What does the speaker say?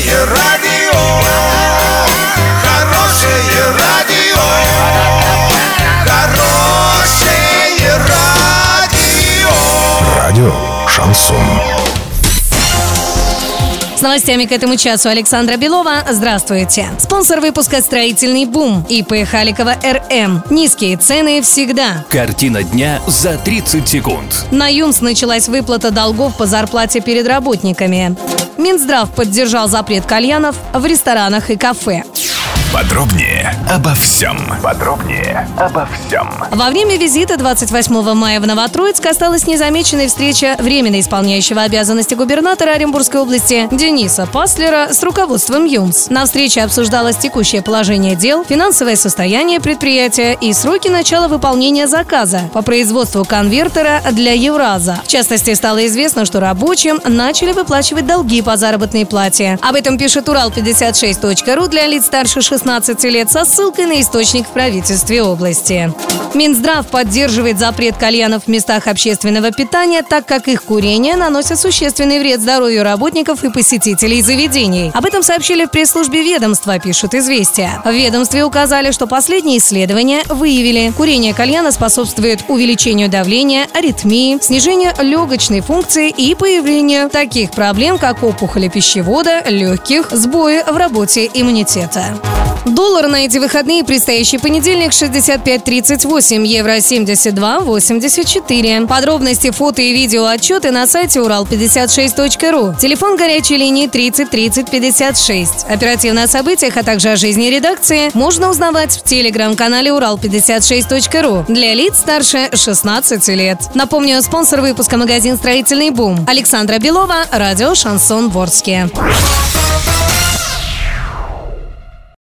Хорошее радио, хорошее радио, хорошее радио. Радио Шансон. С новостями к этому часу Александра Белова. Здравствуйте. Спонсор выпуска «Строительный бум» ИП Халикова РМ. Низкие цены всегда. Картина дня за 30 секунд. На ЮМС началась выплата долгов по зарплате перед работниками. Минздрав поддержал запрет кальянов в ресторанах и кафе. Подробнее обо всем. Подробнее обо всем. Во время визита 28 мая в Новотроицк осталась незамеченной встреча временно исполняющего обязанности губернатора Оренбургской области Дениса Паслера с руководством ЮМС. На встрече обсуждалось текущее положение дел, финансовое состояние предприятия и сроки начала выполнения заказа по производству конвертера для Евраза. В частности, стало известно, что рабочим начали выплачивать долги по заработной плате. Об этом пишет Урал56.ру для лиц старше 16 лет со ссылкой на источник в правительстве области. Минздрав поддерживает запрет кальянов в местах общественного питания, так как их курение наносит существенный вред здоровью работников и посетителей заведений. Об этом сообщили в пресс-службе ведомства, пишут «Известия». В ведомстве указали, что последние исследования выявили, курение кальяна способствует увеличению давления, аритмии, снижению легочной функции и появлению таких проблем, как опухоли пищевода, легких, сбои в работе иммунитета. Доллар на эти выходные предстоящий понедельник 65.38, евро 72.84. Подробности, фото и видео отчеты на сайте урал56.ру. Телефон горячей линии 30 30 56. Оперативно о событиях, а также о жизни редакции можно узнавать в телеграм-канале урал56.ру для лиц старше 16 лет. Напомню, спонсор выпуска магазин «Строительный бум». Александра Белова, радио «Шансон Ворске».